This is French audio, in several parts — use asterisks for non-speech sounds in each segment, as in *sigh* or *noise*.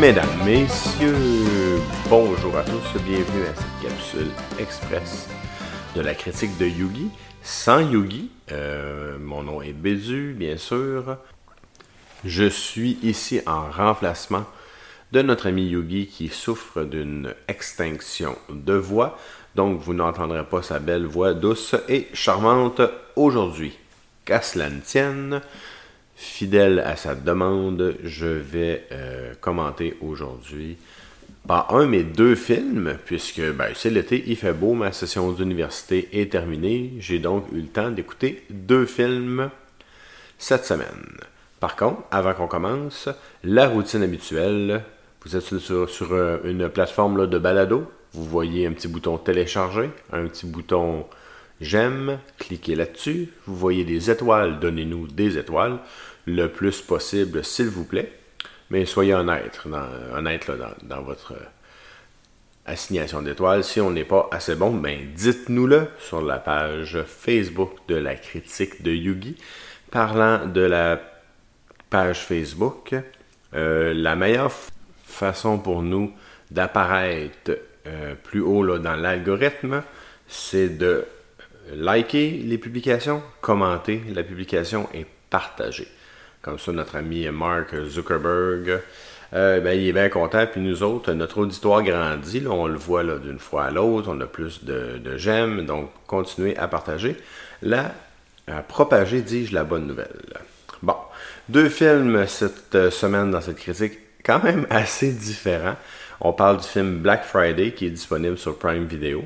Mesdames, Messieurs, bonjour à tous, bienvenue à cette capsule express de la critique de Yugi, sans Yugi. Euh, mon nom est Bézu, bien sûr. Je suis ici en remplacement de notre ami Yugi qui souffre d'une extinction de voix, donc vous n'entendrez pas sa belle voix douce et charmante aujourd'hui. Qu'à cela ne tienne, fidèle à sa demande, je vais euh, commenter aujourd'hui pas un mais deux films, puisque ben, c'est l'été, il fait beau, ma session d'université est terminée. J'ai donc eu le temps d'écouter deux films cette semaine. Par contre, avant qu'on commence, la routine habituelle, vous êtes sur, euh, une plateforme de balado, vous voyez un petit bouton télécharger, un petit bouton j'aime, cliquez là-dessus, vous voyez des étoiles, donnez-nous des étoiles, le plus possible s'il vous plaît, mais soyez honnête, honnête dans, votre assignation d'étoiles. Si on n'est pas assez bon, ben dites-nous-le sur la page Facebook de la critique de Yugi. Parlant de la page Facebook, euh, la meilleure façon pour nous d'apparaître euh, plus haut là, dans l'algorithme, c'est de liker les publications, commenter la publication et partager. Comme ça, notre ami Mark Zuckerberg, euh, ben, il est bien content. Puis nous autres, notre auditoire grandit. on le voit d'une fois à l'autre. On a plus de, j'aime. Donc, continuez à partager. Là, à propager, dis-je, la bonne nouvelle. Bon, deux films cette semaine dans cette critique, quand même *laughs* assez différents. On parle du film Black Friday qui est disponible sur Prime Video.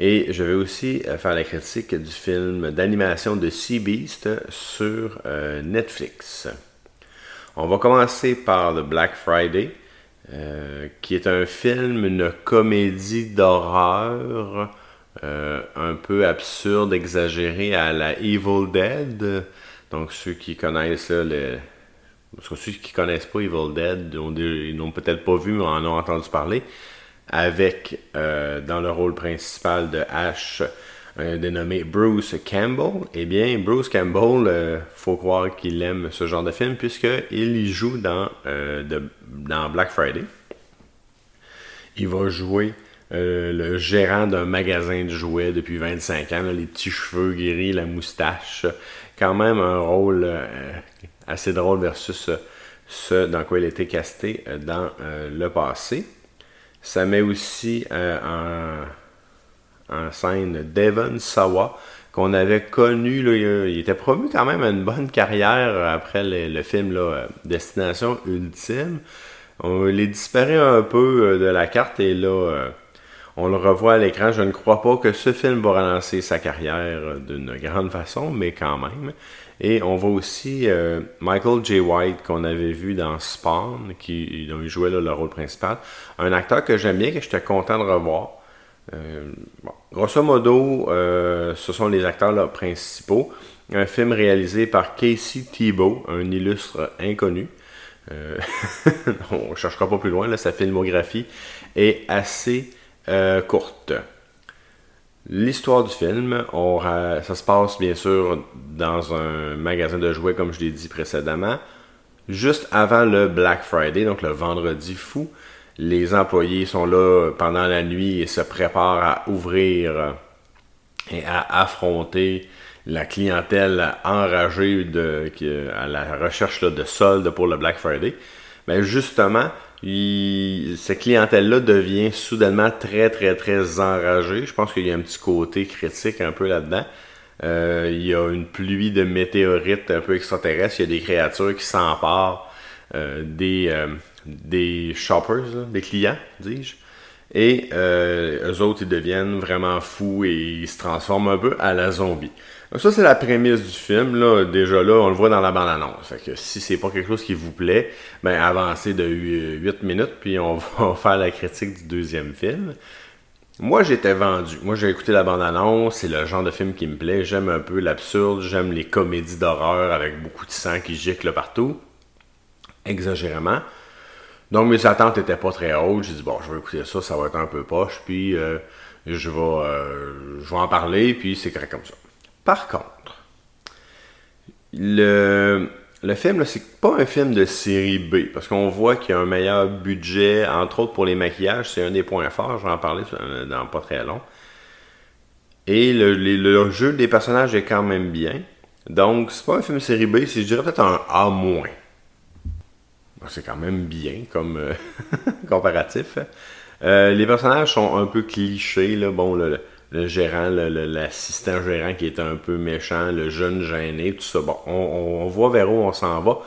Et je vais aussi euh, faire la critique du film d'animation de Sea Beast sur euh, Netflix. On va commencer par The Black Friday, euh, qui est un film, une comédie d'horreur un peu absurde, exagérée à la Evil Dead. Donc ceux qui connaissent le, ceux qui connaissent pas Evil Dead, ils n'ont peut-être pas vu, mais en ont entendu parler avec euh, dans le rôle principal de Ash un dénommé Bruce Campbell. Eh bien, Bruce Campbell, euh, faut croire qu'il aime ce genre de film puisqu'il y joue dans, euh, dans Black Friday. Il va jouer le gérant d'un magasin de jouets depuis 25 ans, les petits cheveux guéris, la moustache. Quand même un rôle assez drôle versus ce dans quoi il été casté dans le passé. Ça met aussi euh, en, scène Devon Sawa, qu'on avait connu. il était promu quand même à une bonne carrière après le, film là, Destination Ultime. il est disparu un peu euh, de la carte et là, euh, on le revoit à l'écran. Je ne crois pas que ce film va relancer sa carrière d'une grande façon, mais quand même. Et on voit aussi euh, Michael J. White qu'on avait vu dans Spawn, qui dont il jouait le rôle principal. Un acteur que j'aime bien, que j'étais content de revoir. Euh, grosso modo, euh, ce sont les acteurs principaux. Un film réalisé par Casey Thibault, un illustre inconnu. *laughs* on ne cherchera pas plus loin, sa filmographie est assez courte. L'histoire du film, ça se passe bien sûr dans un magasin de jouets, comme je l'ai dit précédemment, juste avant le Black Friday, donc le vendredi fou. Les employés sont là pendant la nuit et se préparent à ouvrir et à affronter la clientèle enragée à la recherche de soldes pour le Black Friday. Mais justement, cette clientèle-là devient soudainement très, très, très enragée. Je pense qu'il y a un petit côté critique un peu là-dedans. Euh, il y a une pluie de météorites un peu extraterrestres. Il y a des créatures qui s'emparent euh, euh, des shoppers, des clients, dis-je. Et eux autres, ils deviennent vraiment fous et ils se transforment un peu à la zombie. Donc ça, c'est la prémisse du film. Là. Déjà là, on le voit dans la bande-annonce. Fait que si c'est pas quelque chose qui vous plaît, ben avancez de 8 minutes, puis on *laughs* va faire la critique du deuxième film. Moi, j'étais vendu. Moi, j'ai écouté la bande-annonce. C'est le genre de film qui me plaît. J'aime un peu l'absurde. J'aime les comédies d'horreur avec beaucoup de sang qui gicle partout. Exagérément. Donc, mes attentes n'étaient pas très hautes. J'ai dit, bon, je vais écouter ça. Ça va être un peu poche. Puis, euh, je, vais, euh, je vais en parler. Puis, c'est correct comme ça. Par contre, le, le film, c'est pas un film de série B, parce qu'on voit qu'il y a un meilleur budget, entre autres pour les maquillages, c'est un des points forts, je vais en parler dans pas très long. Et le, jeu des personnages est quand même bien. Donc, c'est pas un film série B, c'est, je dirais peut-être un A-. C'est quand même bien comme euh, *laughs* comparatif. Euh, les personnages sont un peu clichés. Bon, le, gérant, l'assistant gérant qui est un peu méchant, le jeune gêné, tout ça. Bon, on, voit vers où on s'en va.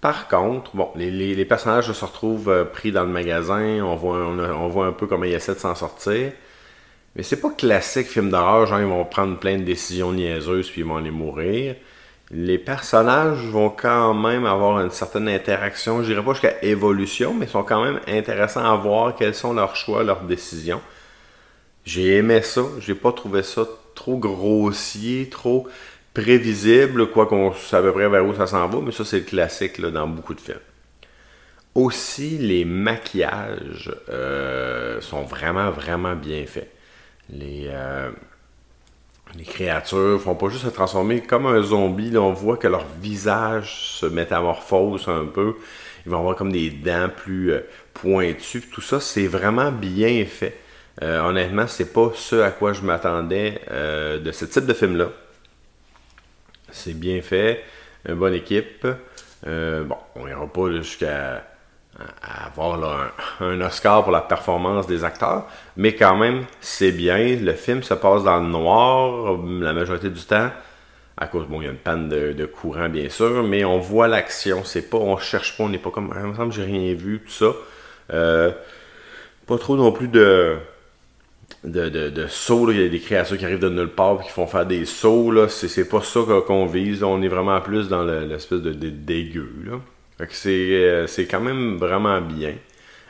Par contre, bon, les, personnages se retrouvent euh, pris dans le magasin, on voit, on, voit un peu comment ils essaient de s'en sortir. Mais c'est pas classique film d'horreur, genre ils vont prendre plein de décisions niaiseuses puis ils vont aller mourir. Les personnages vont quand même avoir une certaine interaction, je dirais pas jusqu'à évolution, mais sont quand même intéressants à voir quels sont leurs choix, leurs décisions. J'ai aimé ça, j'ai pas trouvé ça trop grossier, trop prévisible, quoi qu'on sait à peu près vers où ça s'en va, mais ça c'est le classique dans beaucoup de films. Aussi, les maquillages euh, sont vraiment, vraiment bien faits. Les, euh, les créatures font pas juste se transformer comme un zombie. on voit que leur visage se métamorphose un peu. Ils vont avoir comme des dents plus euh, pointues. Tout ça, c'est vraiment bien fait. Euh, honnêtement, c'est pas ce à quoi je m'attendais de ce type de film-là. C'est bien fait, une bonne équipe. bon, on ira pas jusqu'à avoir un, Oscar pour la performance des acteurs, mais quand même, c'est bien. Le film se passe dans le noir la majorité du temps. À cause, bon, il y a une panne de, courant, bien sûr, mais on voit l'action. C'est pas, on cherche pas, on n'est pas comme, il me semble j'ai rien vu, tout ça. Euh, pas trop non plus de, de, sauts. Il y a des créatures qui arrivent de nulle part et qui font faire des sauts. C'est, pas ça qu'on vise. On est vraiment plus dans l'espèce de, de dégueu. Là. Euh, c'est, quand même vraiment bien.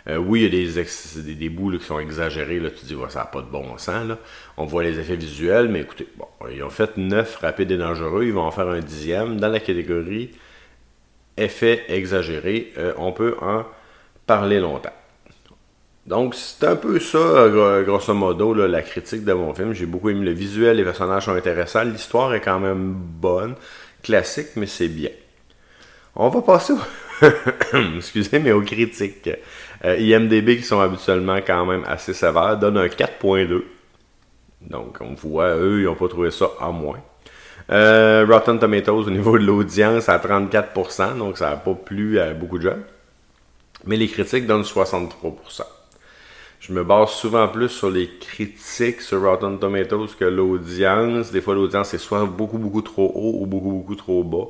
Euh, oui, il y a des, des, bouts qui sont exagérés. Là, tu dis, ça n'a pas de bon sens. On voit les effets visuels, mais écoutez, bon, ils ont fait 9 rapides et dangereux. Ils vont en faire un dixième. Dans la catégorie effets exagérés, euh, on peut en parler longtemps. Donc, c'est un peu ça, grosso modo, la critique de mon film. J'ai beaucoup aimé le visuel, les personnages sont intéressants. L'histoire est quand même bonne, classique, mais c'est bien. On va passer *coughs* Excusez, mais aux critiques. Euh, IMDB, qui sont habituellement quand même assez sévères, donne un 4.2. Donc, on voit, eux, ils n'ont pas trouvé ça en moins. Euh, Rotten Tomatoes, au niveau de l'audience, à 34%, donc ça n'a pas plu à beaucoup de gens. Mais les critiques donnent 63%. Je me base souvent plus sur les critiques sur Rotten Tomatoes que l'audience. Des fois, l'audience est soit beaucoup, beaucoup trop haut ou beaucoup, beaucoup trop bas.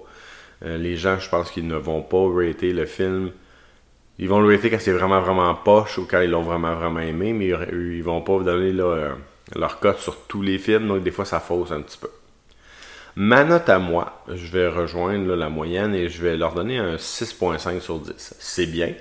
Euh, les gens, je pense qu'ils ne vont pas rater le film. Ils vont le rater quand c'est vraiment, vraiment poche ou quand ils l'ont vraiment, vraiment aimé, mais ils, vont pas donner euh, leur cote sur tous les films, donc des fois ça fausse un petit peu. Ma note à moi, je vais rejoindre la moyenne et je vais leur donner un 6.5 sur 10. C'est bien.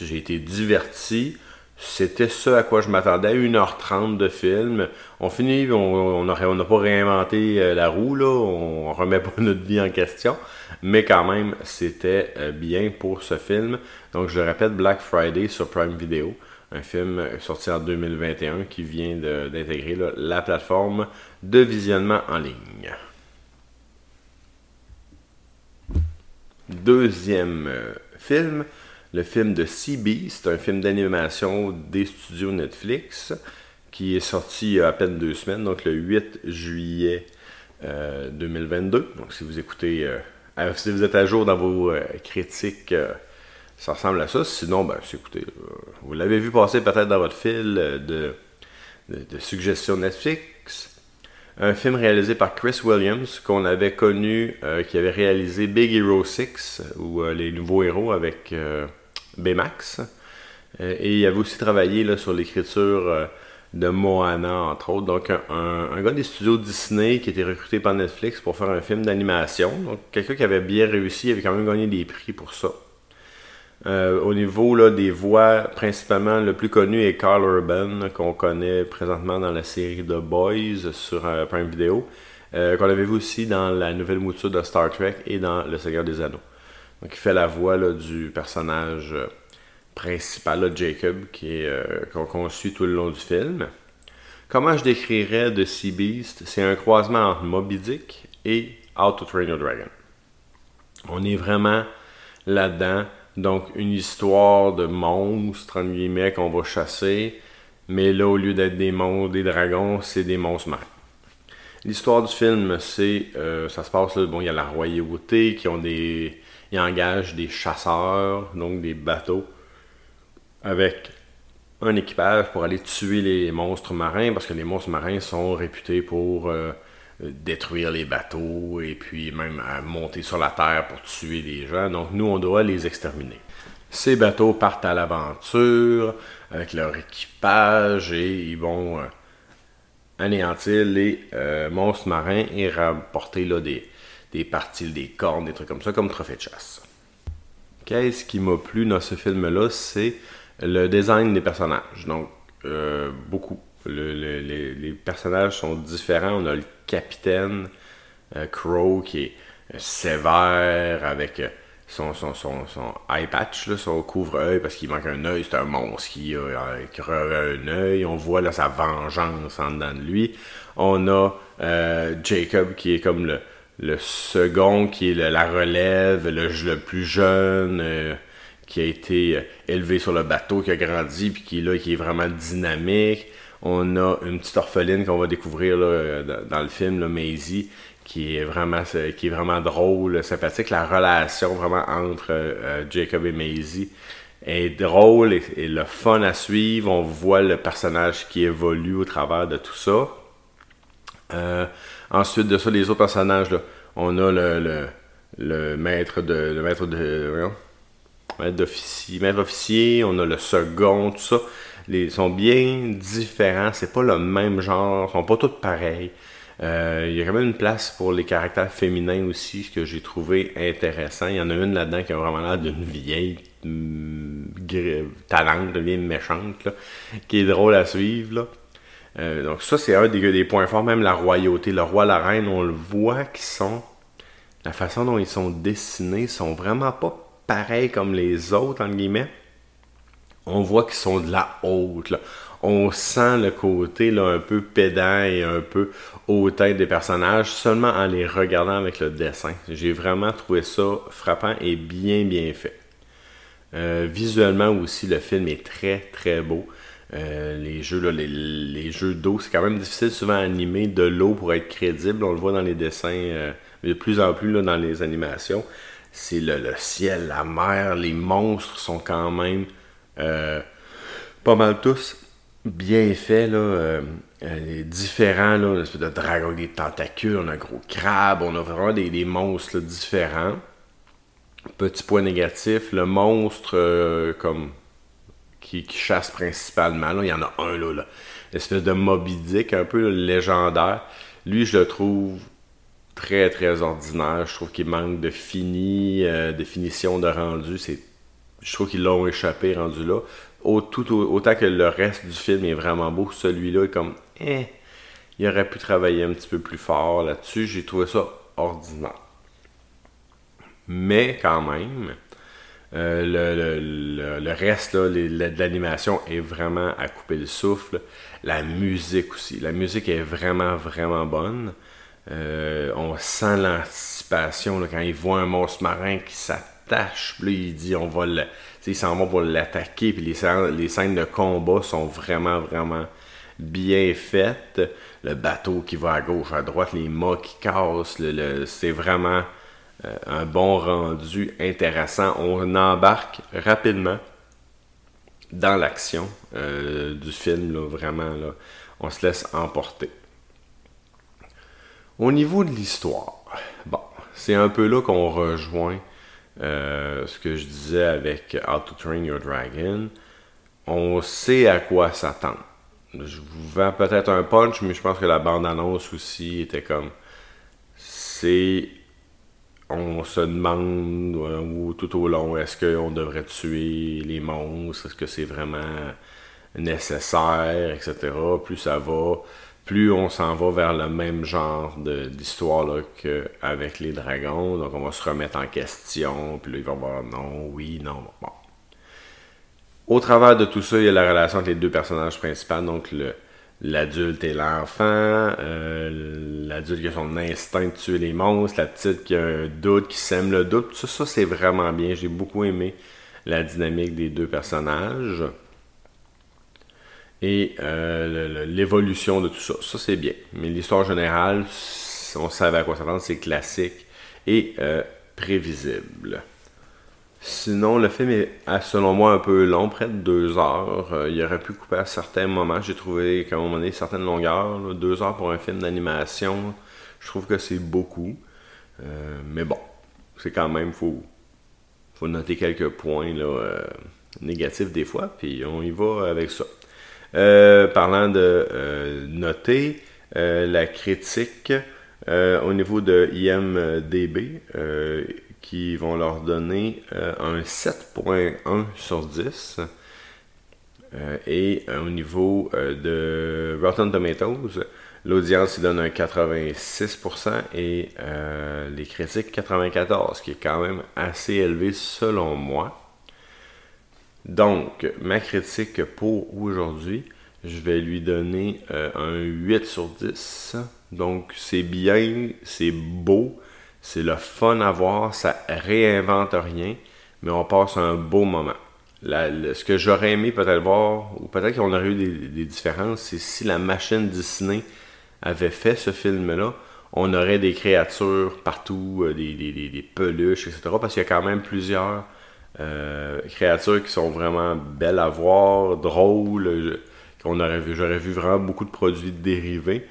J'ai été diverti. C'était ce à quoi je m'attendais. 1h30 de film. On finit, on n'a pas réinventé euh, la roue, là. on remet pas *laughs* notre vie en question. Mais quand même, c'était euh, bien pour ce film. Donc je répète, Black Friday sur Prime Video. Un film euh, sorti en 2021 qui vient d'intégrer la plateforme de visionnement en ligne. Deuxième film, le film de CB, c'est un film d'animation des studios Netflix qui est sorti il y a à peine deux semaines, donc le 8 juillet 2022. Euh, donc si vous écoutez, euh, si vous êtes à jour dans vos euh, critiques, ça ressemble à ça. Sinon, ben, écoutez, vous l'avez vu passer peut-être dans votre fil de, de, suggestions Netflix. Un film réalisé par Chris Williams, qu'on avait connu, qui avait réalisé Big Hero 6, ou Les Nouveaux Héros avec Baymax. Euh, et il avait aussi travaillé sur l'écriture euh, de Moana, entre autres. Donc, un, gars des studios Disney qui était recruté par Netflix pour faire un film d'animation. Donc, quelqu'un qui avait bien réussi, il avait quand même gagné des prix pour ça. Euh, au niveau là, des voix, principalement, le plus connu est Carl Urban, qu'on connaît présentement dans la série The Boys sur Prime Video, qu'on avait vu aussi dans la nouvelle mouture de Star Trek et dans Le Seigneur des Anneaux. Donc, il fait la voix du personnage euh, principal, Jacob, qui est euh, qu'on suit tout le long du film. Comment je décrirais The Sea Beast? C'est un croisement entre Moby Dick et How to Train Your Dragon. On est vraiment là-dedans. Donc, une histoire de monstres, entre guillemets, qu'on va chasser. Mais là, au lieu d'être des monstres, des dragons, c'est des monstres marins. L'histoire du film, c'est. Euh, ça se passe là. Bon, il y a la royauté qui ont des. Ils engagent des chasseurs, donc des bateaux, avec un équipage pour aller tuer les monstres marins, parce que les monstres marins sont réputés pour euh, détruire les bateaux et puis même monter sur la terre pour tuer les gens. Donc nous, on doit les exterminer. Ces bateaux partent à l'aventure avec leur équipage et ils vont euh, anéantir les euh, monstres marins et rapporter là, des, des parties, des cornes, des trucs comme ça, comme trophée de chasse. Qu'est-ce qui m'a plu dans ce film-là? C'est le design des personnages. Donc, euh, beaucoup. les, personnages sont différents. On a le capitaine Crow qui est sévère avec son, son, son, son eye patch, son couvre-œil, parce qu'il manque un œil, c'est un monstre qui a, un œil. On voit là, sa vengeance en dedans de lui. On a euh, Jacob qui est comme le, le second, qui est la relève, le, plus jeune, euh, qui a été euh, élevé sur le bateau, qui a grandi, puis qui est là, qui est vraiment dynamique. On a une petite orpheline qu'on va découvrir là, dans, le film, là, Maisie, qui est vraiment qui est vraiment drôle, sympathique. La relation vraiment entre euh, Jacob et Maisie est drôle et, le fun à suivre. On voit le personnage qui évolue au travers de tout ça. Euh, ensuite de ça, les autres personnages, on a le, le, maître de le maître de maître d'officier, maître officier, on a le second, tout ça. ils sont bien différents, c'est pas le même genre, ils sont pas tous pareils. Euh, il y a quand même une place pour les caractères féminins aussi, que j'ai trouvé intéressant. Il y en a une là-dedans qui a vraiment l'air d'une vieille mm, talente, une vieille méchante, qui est drôle à suivre. Euh, donc ça, c'est un des, points forts, même la royauté. Le roi, la reine, on le voit qu'ils sont... La façon dont ils sont dessinés sont vraiment pas pareils comme les autres, entre guillemets. On voit qu'ils sont de la haute. On sent le côté là, un peu pédant et un peu hautain des personnages seulement en les regardant avec le dessin. J'ai vraiment trouvé ça frappant et bien bien fait. Euh, visuellement aussi, le film est très très beau. Euh, les jeux, les, jeux d'eau, c'est quand même difficile souvent à animer de l'eau pour être crédible. On le voit dans les dessins, euh, de plus en plus dans les animations. C'est le, ciel, la mer, les monstres sont quand même pas mal tous bien fait, là, euh, euh, différent, là, une espèce de dragon des tentacules, on a un gros crabe, on a vraiment des, monstres différents. Petit point négatif, le monstre euh, comme qui, chasse principalement, là, il y en a un là, là l'espèce de Moby Dick, un peu légendaire. Lui, je le trouve très très ordinaire. Je trouve qu'il manque de fini, de finition de rendu. C'est, je trouve qu'ils l'ont échappé rendu là autant que le reste du film est vraiment beau, celui-là est comme, eh, il aurait pu travailler un petit peu plus fort là-dessus. J'ai trouvé ça ordinaire. Mais quand même, euh, le, reste de l'animation est vraiment à couper le souffle. La musique aussi. La musique est vraiment, vraiment bonne. Euh, on sent l'anticipation quand il voit un monstre marin qui s'attache. Puis il dit on va le ils s'en vont pour l'attaquer, puis les, les scènes de combat sont vraiment, vraiment bien faites. Le bateau qui va à gauche, à droite, les mâts qui cassent, c'est vraiment un bon rendu intéressant. On embarque rapidement dans l'action euh, du film, vraiment, on se laisse emporter. Au niveau de l'histoire, bon, c'est un peu là qu'on rejoint euh, ce que je disais avec How to Train Your Dragon, on sait à quoi s'attendre. Je vous vends peut-être un punch, mais je pense que la bande-annonce aussi était comme. C'est. On se demande euh, tout au long, est-ce qu'on devrait tuer les monstres, est-ce que c'est vraiment nécessaire, etc. Plus ça va, plus on s'en va vers le même genre d'histoire qu'avec les dragons. Donc on va se remettre en question, puis là il va voir non, oui, non. Bon. Au travers de tout ça, il y a la relation entre les deux personnages principaux, donc le, l'adulte et l'enfant, euh, l'adulte qui a son instinct de tuer les monstres, la petite qui a un doute, qui sème le doute. Tout ça, c'est vraiment bien. J'ai beaucoup aimé la dynamique des deux personnages et euh, l'évolution de tout ça. Ça, c'est bien. Mais l'histoire générale, on savait à quoi s'attendre, c'est classique et euh, prévisible. Sinon, le film est, selon moi, un peu long, près de deux heures. Euh, il aurait pu couper à certains moments. J'ai trouvé qu'à un moment donné, certaines longueurs, deux heures pour un film d'animation, je trouve que c'est beaucoup. mais bon, c'est quand même, faut, faut noter quelques points négatifs des fois, puis on y va avec ça. Euh, parlant de euh, noter, euh, la critique au niveau de IMDB, qui vont leur donner un 7.1 sur 10. et au niveau de Rotten Tomatoes, l'audience donne un 86% et les critiques 94%, ce qui est quand même assez élevé selon moi. Donc, ma critique pour aujourd'hui, je vais lui donner euh, un 8 sur 10. Donc, c'est bien, c'est beau, c'est le fun à voir, ça réinvente rien, mais on passe un beau moment. ce que j'aurais aimé peut-être voir, ou peut-être qu'on aurait eu des, différences, c'est si la machine Disney avait fait ce film-là, on aurait des créatures partout, euh, des, peluches, etc. Parce qu'il y a quand même plusieurs euh, créatures qui sont vraiment belles à voir, drôles. Qu'on aurait vu, j'aurais vu vraiment beaucoup de produits dérivés.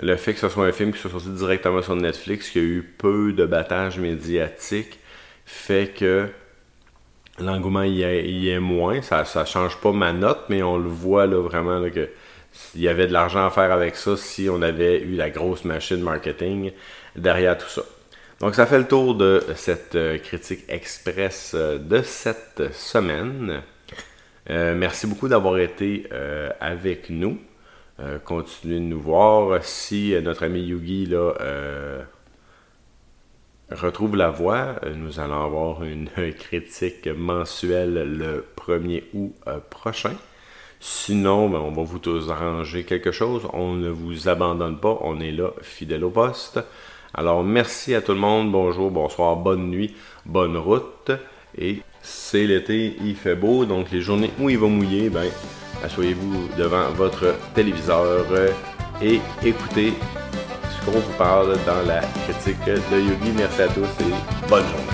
Le fait que ce soit un film qui soit sorti directement sur Netflix, qui a eu peu de battage médiatique, fait que l'engouement y, est moins. Ça ne change pas ma note, mais on le voit là, vraiment là, que y avait de l'argent à faire avec ça si on avait eu la grosse machine marketing derrière tout ça. Donc ça fait le tour de cette euh, critique express euh, de cette semaine. Euh, merci beaucoup d'avoir été avec nous. Continuez de nous voir. Si notre ami Yugi là, retrouve la voix, nous allons avoir une *laughs* critique mensuelle le 1er août prochain. Sinon, ben, on va vous tous arranger quelque chose. On ne vous abandonne pas. On est là, fidèle au poste. Alors, merci à tout le monde. Bonjour, bonsoir, bonne nuit, bonne route. Et c'est l'été, il fait beau, donc les journées où il va mouiller, ben, asseyez-vous devant votre téléviseur et écoutez ce qu'on vous parle dans la critique de Yogi. Merci à tous et bonne journée.